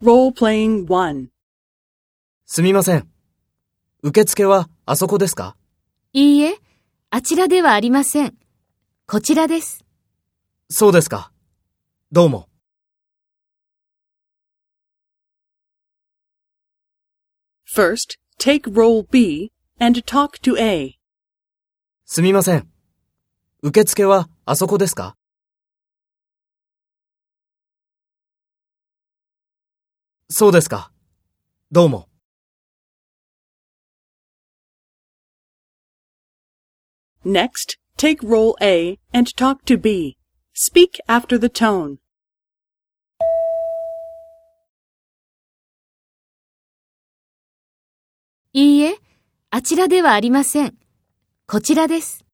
Role-playing 1. すみません。受付はあそこですか？いいえ、あちらではありません。こちらです。そうですか。どうも。First, take role B and talk to A. すみません。受付はあそこですか？そうですか。どうも。Next, take role A and talk to B. Speak after the tone. いいえ、あちらではありません。こちらです。